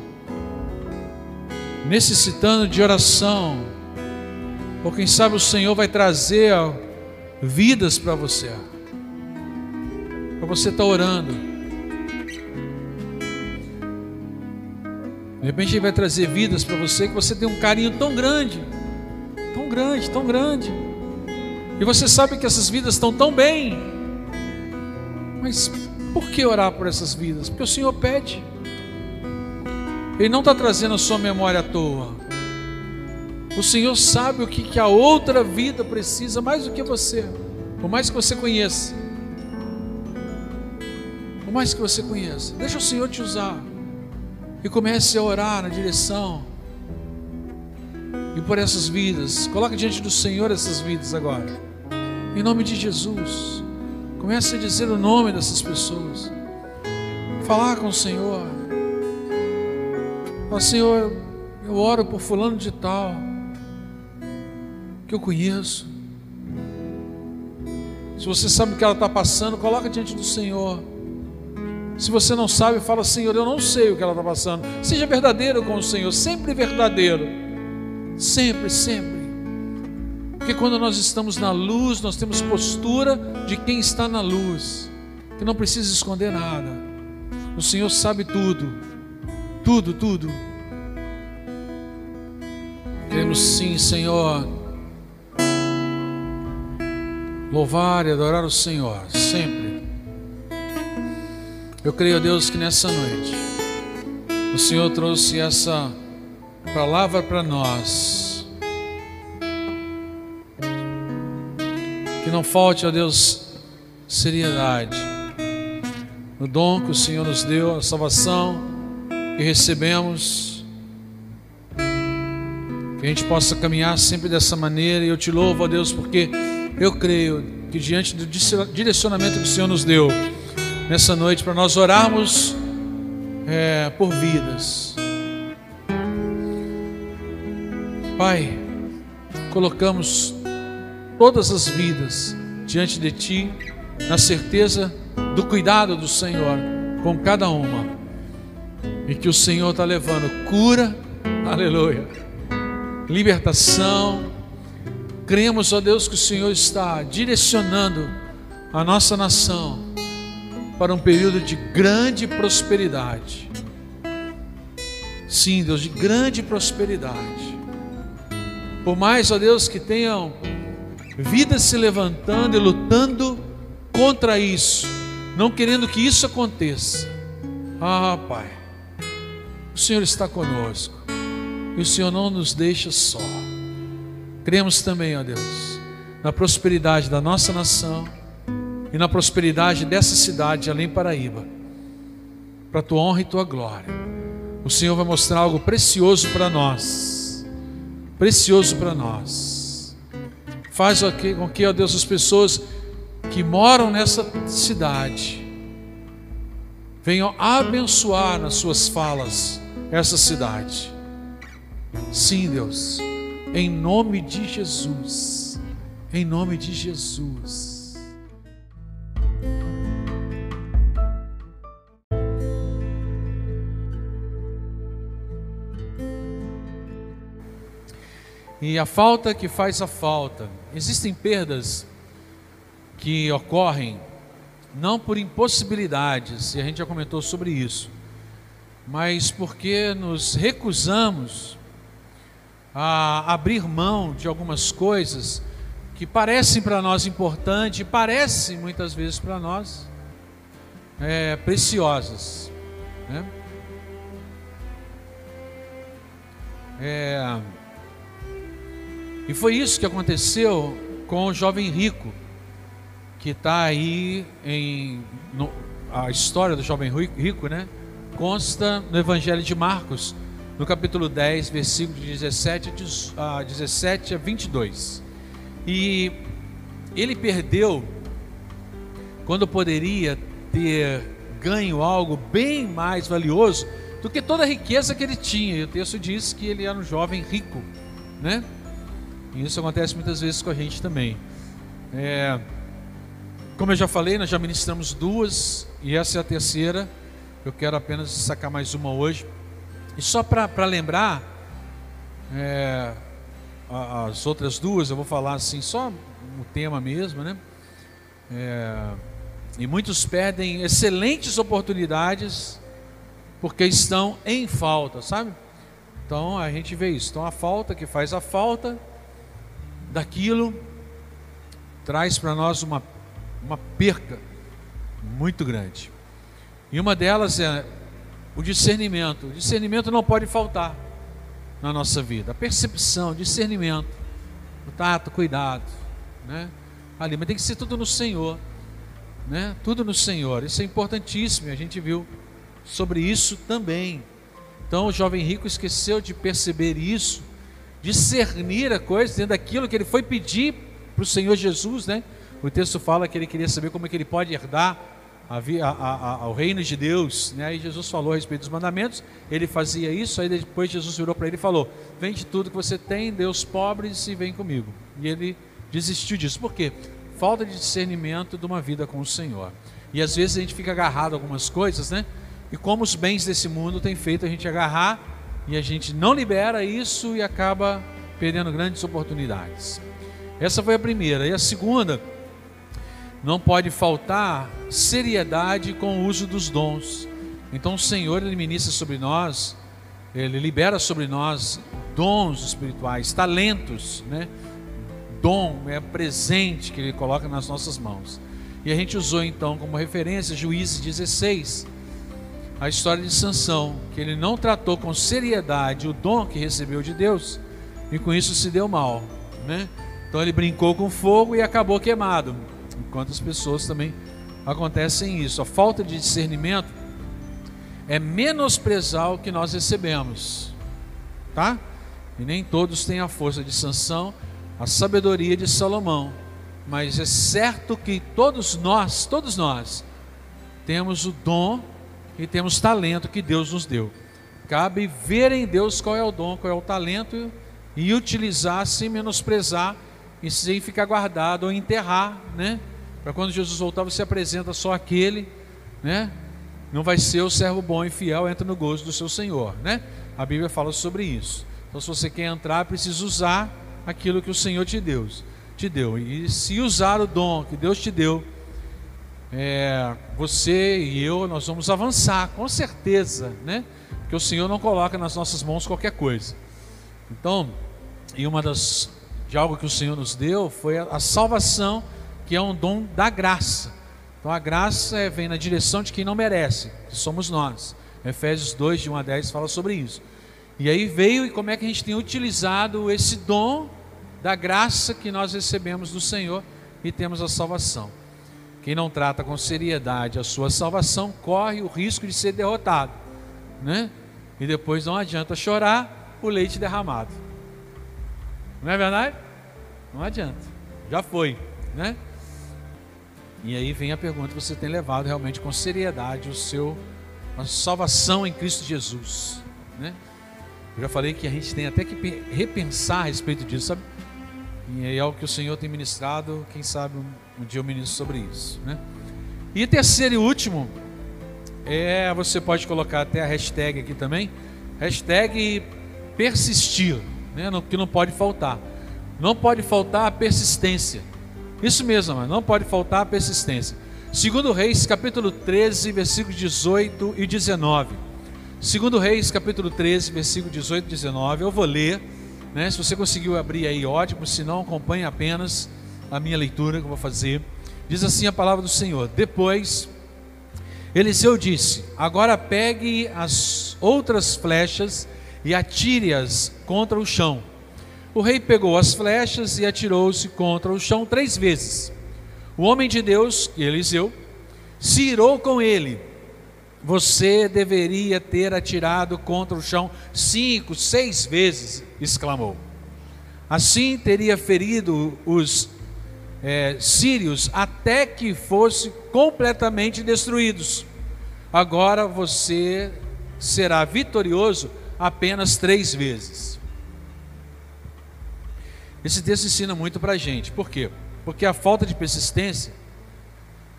necessitando de oração. Ou quem sabe o Senhor vai trazer vidas para você. Para você estar tá orando. De repente Ele vai trazer vidas para você que você tem um carinho tão grande, tão grande, tão grande. E você sabe que essas vidas estão tão bem. Mas por que orar por essas vidas? Porque o Senhor pede. Ele não está trazendo a sua memória à toa. O Senhor sabe o que, que a outra vida precisa mais do que você, por mais que você conheça. Por mais que você conheça, deixa o Senhor te usar e comece a orar na direção e por essas vidas. Coloque diante do Senhor essas vidas agora, em nome de Jesus. Comece a dizer o nome dessas pessoas, falar com o Senhor. Fala, Senhor, eu oro por fulano de tal, que eu conheço. Se você sabe o que ela está passando, coloca diante do Senhor. Se você não sabe, fala, Senhor, eu não sei o que ela está passando. Seja verdadeiro com o Senhor, sempre verdadeiro. Sempre, sempre. Porque quando nós estamos na luz, nós temos postura de quem está na luz, que não precisa esconder nada. O Senhor sabe tudo, tudo, tudo. Queremos sim, Senhor, louvar e adorar o Senhor, sempre. Eu creio, Deus, que nessa noite o Senhor trouxe essa palavra para nós. Que não falte, ó Deus, seriedade no dom que o Senhor nos deu, a salvação que recebemos. Que a gente possa caminhar sempre dessa maneira. E eu te louvo, ó Deus, porque eu creio que diante do direcionamento que o Senhor nos deu nessa noite, para nós orarmos é, por vidas. Pai, colocamos todas as vidas diante de Ti, na certeza do cuidado do Senhor com cada uma, e que o Senhor está levando cura, aleluia, libertação. Cremos, ó Deus, que o Senhor está direcionando a nossa nação para um período de grande prosperidade. Sim, Deus, de grande prosperidade. Por mais, ó Deus, que tenham vidas se levantando e lutando contra isso, não querendo que isso aconteça. Ah, Pai, o Senhor está conosco e o Senhor não nos deixa só. Cremos também, ó Deus, na prosperidade da nossa nação e na prosperidade dessa cidade, além Paraíba, para tua honra e tua glória. O Senhor vai mostrar algo precioso para nós precioso para nós. Faz com que, ó Deus, as pessoas que moram nessa cidade venham abençoar nas suas falas essa cidade. Sim, Deus, em nome de Jesus, em nome de Jesus. E a falta que faz a falta. Existem perdas que ocorrem não por impossibilidades, e a gente já comentou sobre isso, mas porque nos recusamos a abrir mão de algumas coisas que parecem para nós importantes, parecem muitas vezes para nós é, preciosas. Né? É, e foi isso que aconteceu com o jovem rico, que está aí em. No, a história do jovem rico, né? Consta no Evangelho de Marcos, no capítulo 10, versículo de 17 a 17 a 22. E ele perdeu quando poderia ter ganho algo bem mais valioso do que toda a riqueza que ele tinha. E o texto diz que ele era um jovem rico, né? E isso acontece muitas vezes com a gente também. É, como eu já falei, nós já ministramos duas e essa é a terceira. Eu quero apenas sacar mais uma hoje. E só para lembrar, é, as outras duas eu vou falar assim, só o tema mesmo, né? É, e muitos perdem excelentes oportunidades porque estão em falta, sabe? Então a gente vê isso. Então a falta que faz a falta daquilo traz para nós uma, uma perca muito grande. E uma delas é o discernimento. O discernimento não pode faltar na nossa vida. A percepção, discernimento, o tato, cuidado, né? Ali, mas tem que ser tudo no Senhor, né? Tudo no Senhor. Isso é importantíssimo. A gente viu sobre isso também. Então o jovem rico esqueceu de perceber isso, discernir a coisa dentro daquilo que ele foi pedir para o Senhor Jesus, né? O texto fala que ele queria saber como é que ele pode herdar a, a, a, ao reino de Deus, né? E Jesus falou a respeito dos mandamentos, ele fazia isso, aí depois Jesus virou para ele e falou: Vende tudo que você tem, dê os pobres e vem comigo. E ele desistiu disso. Por quê? Falta de discernimento de uma vida com o Senhor. E às vezes a gente fica agarrado a algumas coisas, né? E como os bens desse mundo têm feito a gente agarrar e a gente não libera isso e acaba perdendo grandes oportunidades. Essa foi a primeira. E a segunda, não pode faltar seriedade com o uso dos dons. Então o Senhor ele ministra sobre nós, ele libera sobre nós dons espirituais, talentos, né? Dom é presente que ele coloca nas nossas mãos. E a gente usou então como referência Juízes 16, a história de Sansão, que ele não tratou com seriedade o dom que recebeu de Deus e com isso se deu mal, né? Então ele brincou com fogo e acabou queimado. Enquanto as pessoas também acontecem isso. A falta de discernimento é menosprezar o que nós recebemos, tá? E nem todos têm a força de Sansão, a sabedoria de Salomão, mas é certo que todos nós, todos nós, temos o dom e temos talento que Deus nos deu. Cabe ver em Deus qual é o dom, qual é o talento e utilizar sem menosprezar e sem ficar guardado ou enterrar, né? Para quando Jesus voltar, você apresenta só aquele, né? Não vai ser o servo bom e fiel, entra no gozo do seu Senhor, né? A Bíblia fala sobre isso. Então, se você quer entrar, precisa usar aquilo que o Senhor te deu. Te deu. E se usar o dom que Deus te deu, é, você e eu, nós vamos avançar, com certeza, né? Porque o Senhor não coloca nas nossas mãos qualquer coisa. Então, e uma das de algo que o Senhor nos deu foi a, a salvação, que é um dom da graça. Então a graça é, vem na direção de quem não merece, que somos nós. Efésios 2, de 1 a 10 fala sobre isso. E aí veio e como é que a gente tem utilizado esse dom da graça que nós recebemos do Senhor e temos a salvação. Quem não trata com seriedade a sua salvação corre o risco de ser derrotado, né? E depois não adianta chorar o leite derramado. Não é verdade? Não adianta. Já foi, né? E aí vem a pergunta: você tem levado realmente com seriedade o seu a salvação em Cristo Jesus, né? Eu já falei que a gente tem até que repensar a respeito disso, sabe? E é algo que o Senhor tem ministrado, quem sabe um dia eu ministro sobre isso. Né? E terceiro e último, é, você pode colocar até a hashtag aqui também, hashtag persistir, né, no, que não pode faltar. Não pode faltar a persistência. Isso mesmo, mas não pode faltar a persistência. Segundo Reis, capítulo 13, versículos 18 e 19. Segundo Reis, capítulo 13, versículo 18 e 19, eu vou ler né? Se você conseguiu abrir aí, ótimo. Se não, acompanhe apenas a minha leitura que eu vou fazer. Diz assim a palavra do Senhor: Depois, Eliseu disse: Agora pegue as outras flechas e atire-as contra o chão. O rei pegou as flechas e atirou-se contra o chão três vezes. O homem de Deus, Eliseu, se irou com ele. Você deveria ter atirado contra o chão cinco, seis vezes exclamou. Assim teria ferido os é, sírios até que fossem completamente destruídos. Agora você será vitorioso apenas três vezes. Esse texto ensina muito para a gente. Por quê? Porque a falta de persistência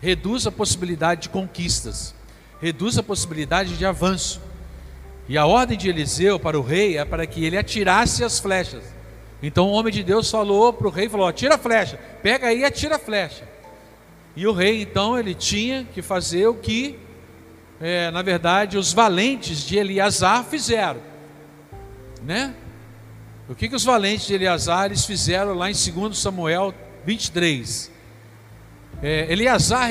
reduz a possibilidade de conquistas, reduz a possibilidade de avanço. E a ordem de Eliseu para o rei é para que ele atirasse as flechas. Então o homem de Deus falou para o rei, falou, atira a flecha, pega aí e atira a flecha. E o rei então ele tinha que fazer o que é, na verdade, os valentes de Eleazar fizeram, né? O que, que os valentes de Eleazar eles fizeram lá em 2 Samuel 23? É,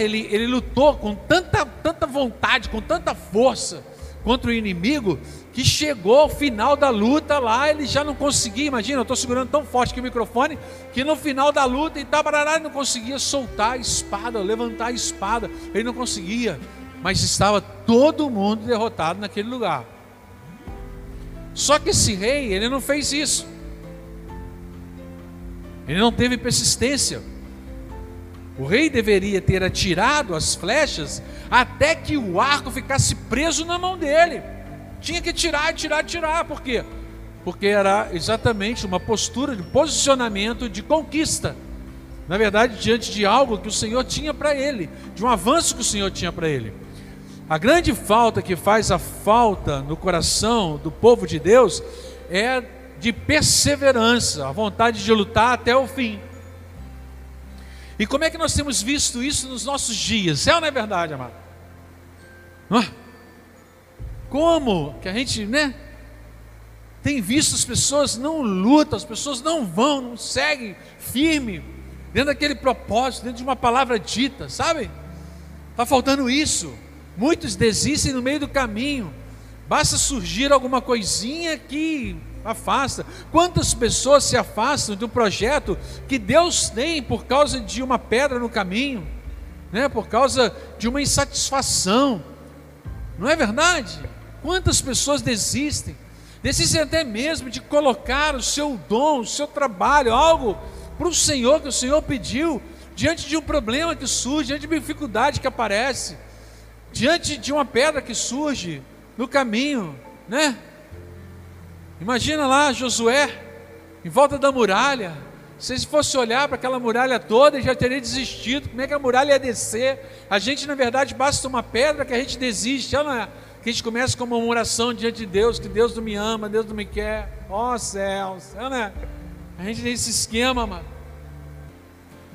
ele, ele lutou com tanta, tanta vontade, com tanta força contra o inimigo, que chegou ao final da luta lá, ele já não conseguia, imagina, eu estou segurando tão forte que o microfone, que no final da luta, Itabarará não conseguia soltar a espada, levantar a espada, ele não conseguia, mas estava todo mundo derrotado naquele lugar. Só que esse rei, ele não fez isso, ele não teve persistência. O rei deveria ter atirado as flechas até que o arco ficasse preso na mão dele. Tinha que tirar, tirar, tirar. Por quê? Porque era exatamente uma postura de posicionamento de conquista. Na verdade, diante de algo que o Senhor tinha para ele, de um avanço que o Senhor tinha para ele. A grande falta que faz a falta no coração do povo de Deus é de perseverança, a vontade de lutar até o fim. E como é que nós temos visto isso nos nossos dias? É ou não é verdade, amado? Como que a gente, né? Tem visto as pessoas não lutam, as pessoas não vão, não seguem firme dentro daquele propósito, dentro de uma palavra dita, sabe? Está faltando isso. Muitos desistem no meio do caminho. Basta surgir alguma coisinha que afasta. Quantas pessoas se afastam do projeto que Deus tem por causa de uma pedra no caminho, né? por causa de uma insatisfação, não é verdade? Quantas pessoas desistem? Desistem até mesmo de colocar o seu dom, o seu trabalho, algo para o Senhor que o Senhor pediu, diante de um problema que surge, diante de uma dificuldade que aparece, diante de uma pedra que surge no caminho, né? Imagina lá Josué, em volta da muralha. Se ele fosse olhar para aquela muralha toda, ele já teria desistido. Como é que a muralha ia descer? A gente, na verdade, basta uma pedra que a gente desiste. É? Que a gente começa com uma oração diante de Deus, que Deus não me ama, Deus não me quer. Ó oh, céus, não é? A gente tem esse esquema, mano.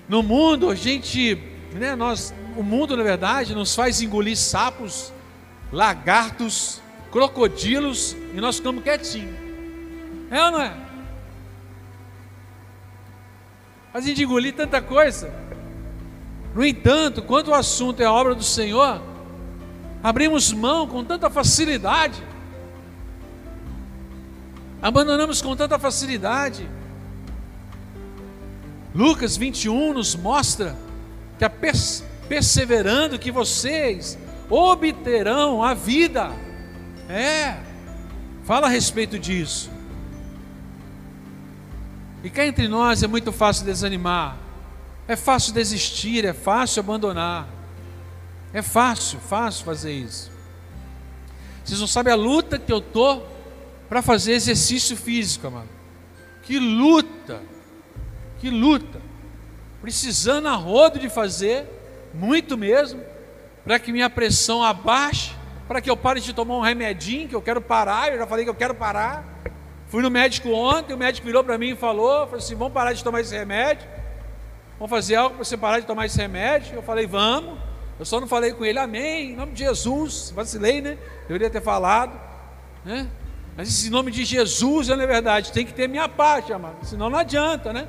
No mundo, a gente, né, nós, o mundo, na verdade, nos faz engolir sapos, lagartos, crocodilos, e nós ficamos quietinhos. É ou não é? A gente engolir tanta coisa. No entanto, quando o assunto é a obra do Senhor, abrimos mão com tanta facilidade. Abandonamos com tanta facilidade. Lucas 21 nos mostra que a perseverando que vocês obterão a vida. É. Fala a respeito disso. E cá entre nós é muito fácil desanimar, é fácil desistir, é fácil abandonar. É fácil, fácil fazer isso. Vocês não sabem a luta que eu tô para fazer exercício físico, amado. Que luta, que luta. Precisando a rodo de fazer, muito mesmo, para que minha pressão abaixe, para que eu pare de tomar um remedinho, que eu quero parar, eu já falei que eu quero parar. Fui no médico ontem, o médico virou para mim e falou, falou assim, vamos parar de tomar esse remédio, vamos fazer algo para você parar de tomar esse remédio. Eu falei, vamos. Eu só não falei com ele, amém, em nome de Jesus. Vacilei, né? Deveria ter falado, né? Mas em nome de Jesus, é verdade, tem que ter minha parte, amado. Senão não adianta, né?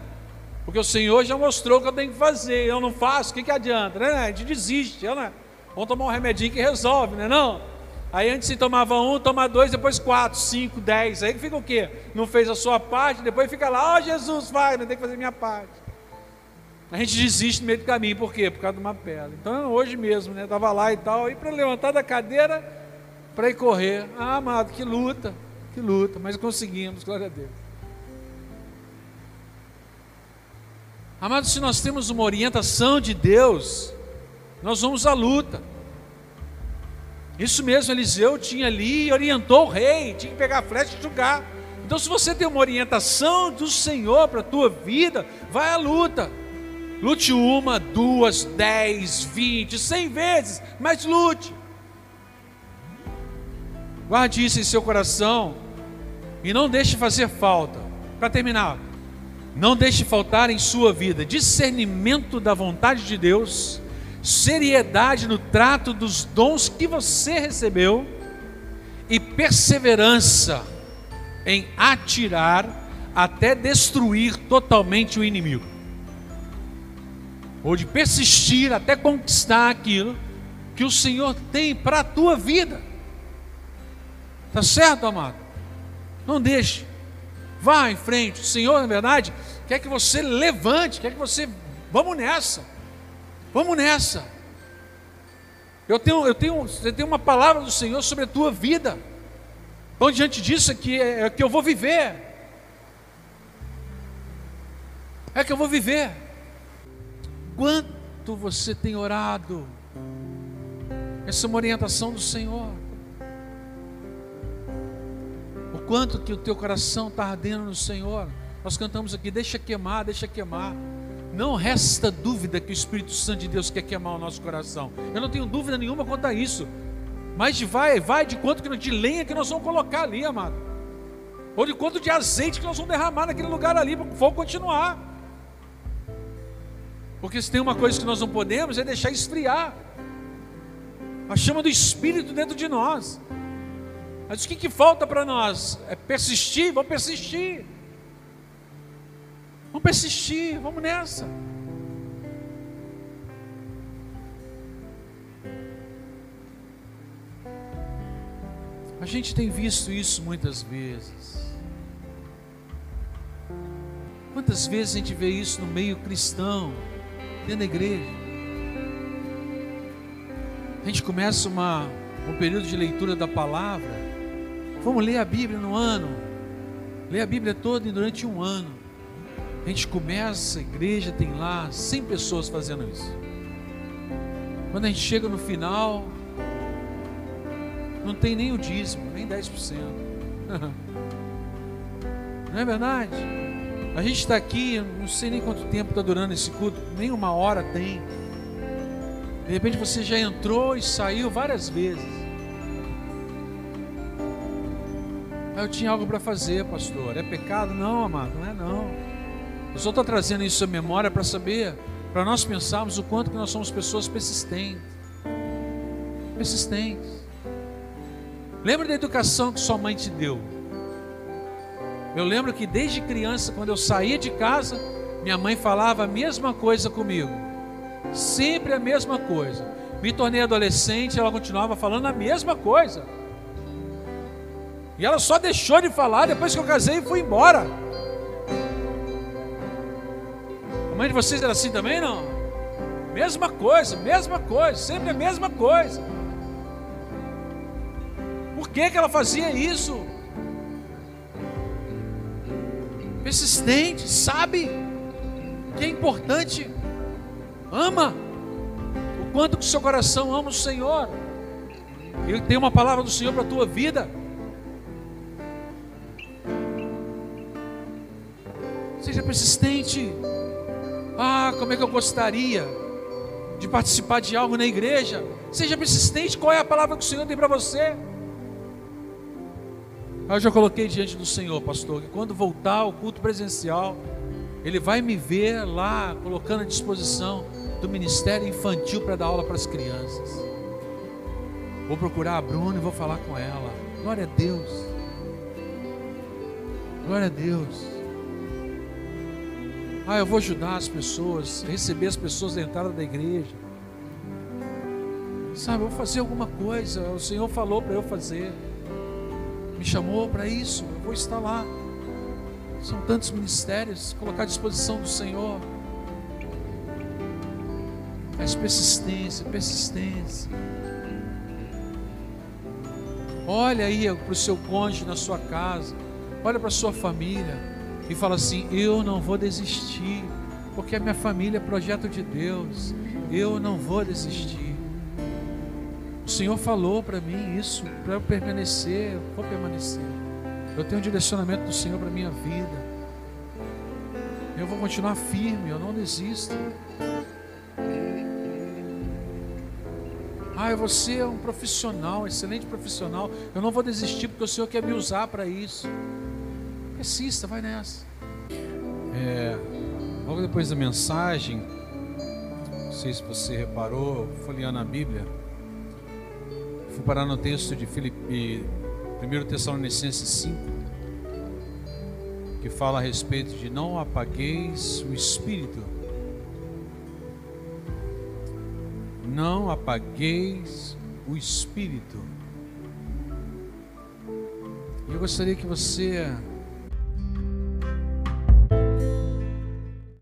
Porque o Senhor já mostrou o que eu tenho que fazer. Eu não faço, o que, que adianta? Né? A gente desiste, né? Vamos tomar um remedinho que resolve, né? Não? Aí antes se tomava um, toma dois, depois quatro, cinco, dez. Aí fica o quê? Não fez a sua parte, depois fica lá, ó oh, Jesus, vai, não tem que fazer minha parte. A gente desiste no meio do caminho, por quê? Por causa de uma pedra. Então hoje mesmo, né? Estava lá e tal, e para levantar da cadeira, para ir correr. Ah, amado, que luta, que luta, mas conseguimos, glória a Deus. Amado, se nós temos uma orientação de Deus, nós vamos à luta. Isso mesmo, Eliseu tinha ali orientou o rei, tinha que pegar a flecha e jogar. Então, se você tem uma orientação do Senhor para a tua vida, vai à luta. Lute uma, duas, dez, vinte, cem vezes, mas lute. Guarde isso em seu coração e não deixe fazer falta. Para terminar, não deixe faltar em sua vida discernimento da vontade de Deus seriedade no trato dos dons que você recebeu e perseverança em atirar até destruir totalmente o inimigo. Ou de persistir até conquistar aquilo que o Senhor tem para a tua vida. Tá certo, amado? Não deixe. Vá em frente. O Senhor, na verdade, quer que você levante, quer que você. Vamos nessa. Vamos nessa. Eu tenho, eu tenho, eu tenho uma palavra do Senhor sobre a tua vida. Então, diante disso é que, é, é que eu vou viver. É que eu vou viver. Quanto você tem orado? Essa é uma orientação do Senhor. O quanto que o teu coração está ardendo no Senhor. Nós cantamos aqui, deixa queimar, deixa queimar. Não resta dúvida que o Espírito Santo de Deus quer queimar o nosso coração. Eu não tenho dúvida nenhuma quanto a isso. Mas vai, vai de quanto de lenha que nós vamos colocar ali, amado. Ou de quanto de azeite que nós vamos derramar naquele lugar ali para o fogo continuar. Porque se tem uma coisa que nós não podemos é deixar esfriar. A chama do Espírito dentro de nós. Mas o que, que falta para nós? É persistir, vamos persistir. Vamos persistir, vamos nessa. A gente tem visto isso muitas vezes. Quantas vezes a gente vê isso no meio cristão, dentro da igreja? A gente começa uma, um período de leitura da palavra. Vamos ler a Bíblia no ano. Ler a Bíblia toda durante um ano. A gente começa, a igreja tem lá 100 pessoas fazendo isso. Quando a gente chega no final, não tem nem o dízimo, nem 10%. Não é verdade? A gente está aqui, não sei nem quanto tempo está durando esse culto, nem uma hora tem. De repente você já entrou e saiu várias vezes. Eu tinha algo para fazer, pastor. É pecado? Não, amado, não é não. Eu só estou trazendo isso à memória para saber, para nós pensarmos o quanto que nós somos pessoas persistentes. Persistentes. Lembra da educação que sua mãe te deu? Eu lembro que desde criança, quando eu saía de casa, minha mãe falava a mesma coisa comigo. Sempre a mesma coisa. Me tornei adolescente, ela continuava falando a mesma coisa. E ela só deixou de falar depois que eu casei e fui embora. A mãe de vocês era assim também, não? Mesma coisa, mesma coisa, sempre a mesma coisa. Por que, que ela fazia isso? Persistente, sabe que é importante, ama o quanto que seu coração ama o Senhor. Ele tem uma palavra do Senhor para a tua vida. Seja persistente. Ah, como é que eu gostaria de participar de algo na igreja. Seja persistente, qual é a palavra que o Senhor tem para você? Eu já coloquei diante do Senhor, pastor, que quando voltar ao culto presencial, Ele vai me ver lá, colocando à disposição do ministério infantil para dar aula para as crianças. Vou procurar a Bruna e vou falar com ela. Glória a Deus. Glória a Deus. Ah, eu vou ajudar as pessoas, receber as pessoas da entrada da igreja. Sabe, eu vou fazer alguma coisa. O Senhor falou para eu fazer. Me chamou para isso. Eu vou estar lá. São tantos ministérios. Colocar à disposição do Senhor. Mas persistência, persistência. Olha aí para o seu cônjuge na sua casa. Olha para a sua família e fala assim: Eu não vou desistir, porque a minha família é projeto de Deus. Eu não vou desistir. O Senhor falou para mim isso, para eu permanecer, eu vou permanecer. Eu tenho um direcionamento do Senhor para minha vida. Eu vou continuar firme, eu não desisto. Ah, eu ser um profissional, excelente profissional. Eu não vou desistir porque o Senhor quer me usar para isso. Persista, vai nessa. É, logo depois da mensagem, o sei se você reparou, folheando a Bíblia, fui parar no texto de Filipe, 1 Tessalonicenses 5, que fala a respeito de não apagueis o espírito. Não apagueis o espírito. Eu gostaria que você